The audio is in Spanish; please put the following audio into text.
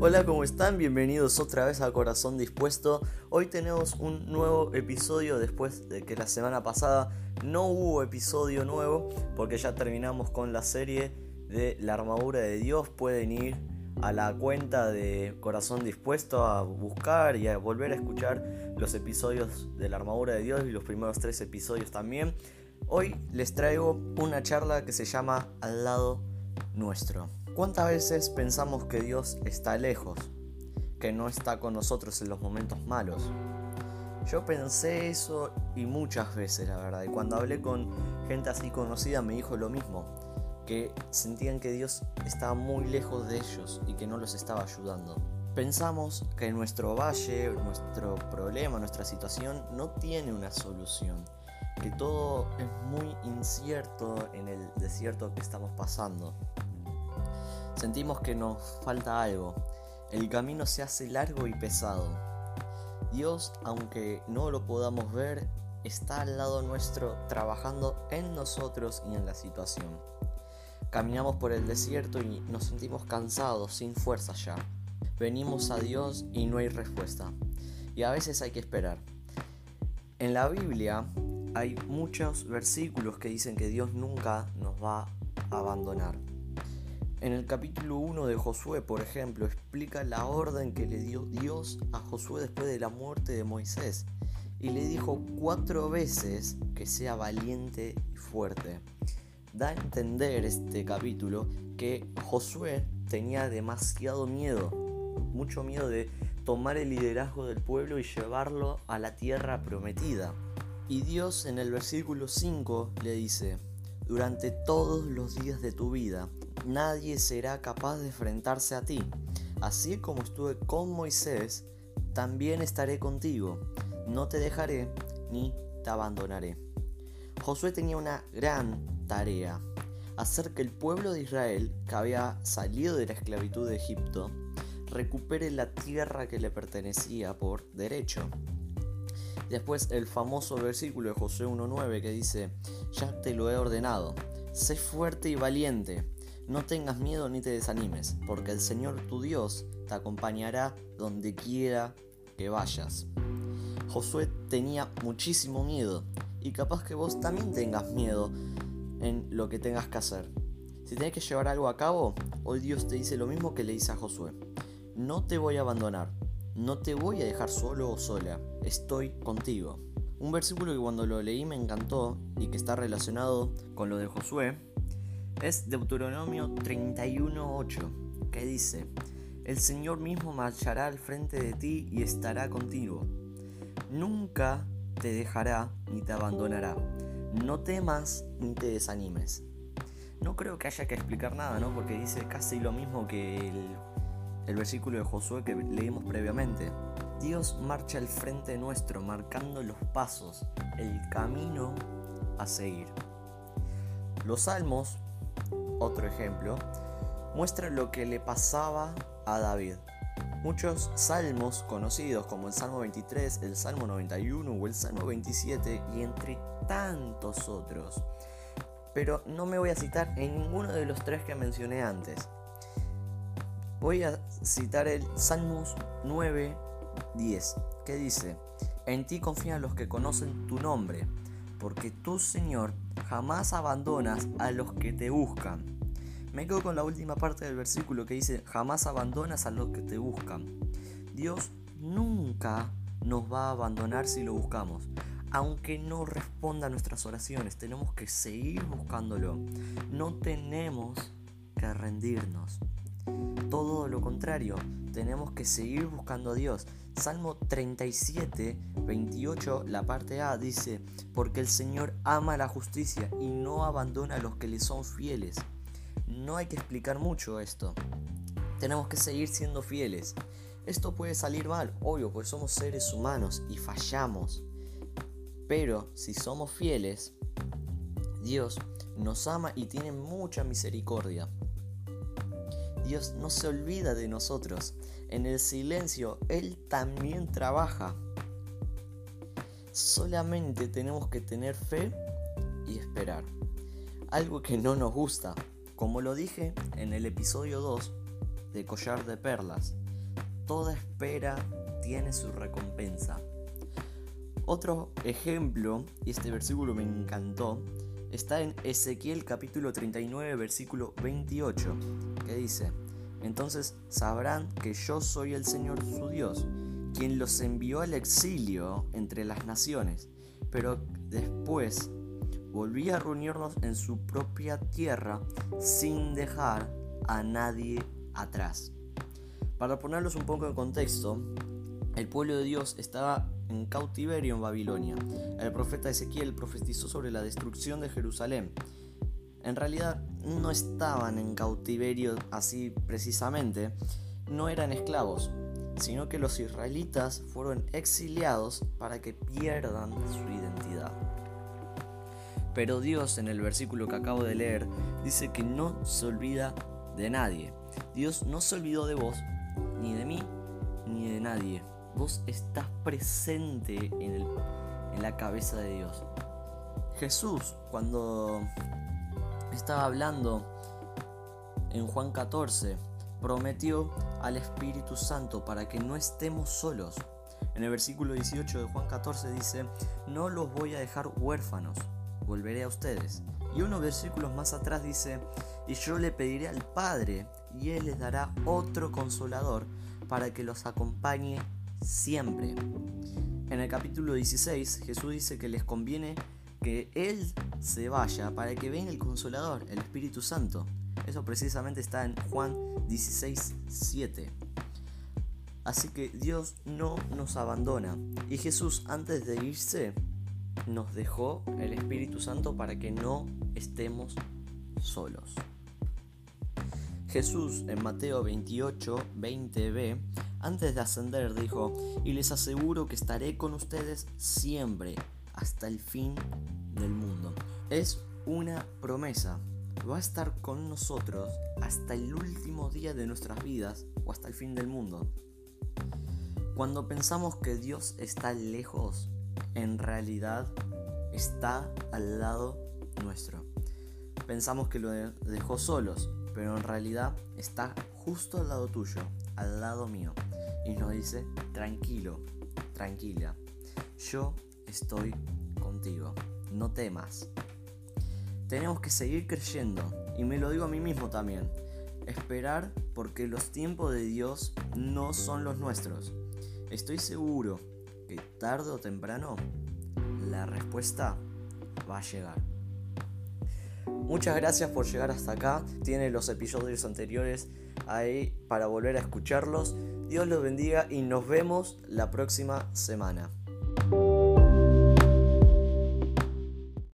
Hola, ¿cómo están? Bienvenidos otra vez a Corazón Dispuesto. Hoy tenemos un nuevo episodio después de que la semana pasada no hubo episodio nuevo porque ya terminamos con la serie de la armadura de Dios. Pueden ir a la cuenta de Corazón Dispuesto a buscar y a volver a escuchar los episodios de la armadura de Dios y los primeros tres episodios también. Hoy les traigo una charla que se llama Al lado nuestro. ¿Cuántas veces pensamos que Dios está lejos? Que no está con nosotros en los momentos malos. Yo pensé eso y muchas veces, la verdad. Y cuando hablé con gente así conocida me dijo lo mismo. Que sentían que Dios estaba muy lejos de ellos y que no los estaba ayudando. Pensamos que nuestro valle, nuestro problema, nuestra situación no tiene una solución. Que todo es muy incierto en el desierto que estamos pasando. Sentimos que nos falta algo. El camino se hace largo y pesado. Dios, aunque no lo podamos ver, está al lado nuestro trabajando en nosotros y en la situación. Caminamos por el desierto y nos sentimos cansados, sin fuerza ya. Venimos a Dios y no hay respuesta. Y a veces hay que esperar. En la Biblia hay muchos versículos que dicen que Dios nunca nos va a abandonar. En el capítulo 1 de Josué, por ejemplo, explica la orden que le dio Dios a Josué después de la muerte de Moisés. Y le dijo cuatro veces que sea valiente y fuerte. Da a entender este capítulo que Josué tenía demasiado miedo, mucho miedo de tomar el liderazgo del pueblo y llevarlo a la tierra prometida. Y Dios en el versículo 5 le dice, durante todos los días de tu vida nadie será capaz de enfrentarse a ti. Así como estuve con Moisés, también estaré contigo. No te dejaré ni te abandonaré. Josué tenía una gran tarea, hacer que el pueblo de Israel, que había salido de la esclavitud de Egipto, recupere la tierra que le pertenecía por derecho. Después el famoso versículo de Josué 1.9 que dice, ya te lo he ordenado, sé fuerte y valiente no tengas miedo ni te desanimes, porque el Señor tu Dios te acompañará donde quiera que vayas. Josué tenía muchísimo miedo y capaz que vos también tengas miedo en lo que tengas que hacer. Si tenés que llevar algo a cabo, hoy Dios te dice lo mismo que le dice a Josué. No te voy a abandonar, no te voy a dejar solo o sola, estoy contigo. Un versículo que cuando lo leí me encantó y que está relacionado con lo de Josué es Deuteronomio 31.8, que dice, El Señor mismo marchará al frente de ti y estará contigo. Nunca te dejará ni te abandonará. No temas ni te desanimes. No creo que haya que explicar nada, ¿no? Porque dice casi lo mismo que el, el versículo de Josué que leímos previamente. Dios marcha al frente nuestro, marcando los pasos, el camino a seguir. Los salmos otro ejemplo, muestra lo que le pasaba a David. Muchos salmos conocidos como el Salmo 23, el Salmo 91 o el Salmo 27 y entre tantos otros. Pero no me voy a citar en ninguno de los tres que mencioné antes. Voy a citar el Salmos 9, 10, que dice, En ti confían los que conocen tu nombre, porque tú, Señor, jamás abandonas a los que te buscan. Me quedo con la última parte del versículo que dice, jamás abandonas a los que te buscan. Dios nunca nos va a abandonar si lo buscamos. Aunque no responda a nuestras oraciones, tenemos que seguir buscándolo. No tenemos que rendirnos. Todo lo contrario, tenemos que seguir buscando a Dios. Salmo 37, 28, la parte A dice, porque el Señor ama la justicia y no abandona a los que le son fieles. No hay que explicar mucho esto. Tenemos que seguir siendo fieles. Esto puede salir mal, obvio, porque somos seres humanos y fallamos. Pero si somos fieles, Dios nos ama y tiene mucha misericordia. Dios no se olvida de nosotros. En el silencio Él también trabaja. Solamente tenemos que tener fe y esperar. Algo que no nos gusta, como lo dije en el episodio 2 de Collar de Perlas. toda espera tiene su recompensa. Otro ejemplo, y este versículo me encantó, está en Ezequiel capítulo 39, versículo 28, dice, entonces sabrán que yo soy el Señor su Dios, quien los envió al exilio entre las naciones, pero después volví a reunirnos en su propia tierra sin dejar a nadie atrás. Para ponerlos un poco en contexto, el pueblo de Dios estaba en cautiverio en Babilonia. El profeta Ezequiel profetizó sobre la destrucción de Jerusalén. En realidad no estaban en cautiverio así precisamente, no eran esclavos, sino que los israelitas fueron exiliados para que pierdan su identidad. Pero Dios en el versículo que acabo de leer dice que no se olvida de nadie. Dios no se olvidó de vos, ni de mí, ni de nadie. Vos estás presente en, en la cabeza de Dios. Jesús, cuando estaba hablando en Juan 14, prometió al Espíritu Santo para que no estemos solos. En el versículo 18 de Juan 14 dice, no los voy a dejar huérfanos, volveré a ustedes. Y unos versículos más atrás dice, y yo le pediré al Padre, y Él les dará otro consolador para que los acompañe siempre. En el capítulo 16 Jesús dice que les conviene que Él se vaya para que venga el consolador, el Espíritu Santo. Eso precisamente está en Juan 16, 7. Así que Dios no nos abandona. Y Jesús antes de irse nos dejó el Espíritu Santo para que no estemos solos. Jesús en Mateo 28, 20b, antes de ascender dijo, y les aseguro que estaré con ustedes siempre, hasta el fin del mundo. Es una promesa. Va a estar con nosotros hasta el último día de nuestras vidas o hasta el fin del mundo. Cuando pensamos que Dios está lejos, en realidad está al lado nuestro. Pensamos que lo dejó solos, pero en realidad está justo al lado tuyo, al lado mío. Y nos dice, tranquilo, tranquila, yo estoy contigo, no temas. Tenemos que seguir creyendo, y me lo digo a mí mismo también, esperar porque los tiempos de Dios no son los nuestros. Estoy seguro que tarde o temprano la respuesta va a llegar. Muchas gracias por llegar hasta acá. Tiene los episodios anteriores ahí para volver a escucharlos. Dios los bendiga y nos vemos la próxima semana.